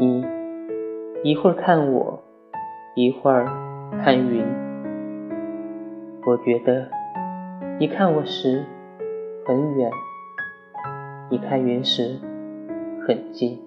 你一会儿看我，一会儿看云。我觉得你看我时很远，你看云时很近。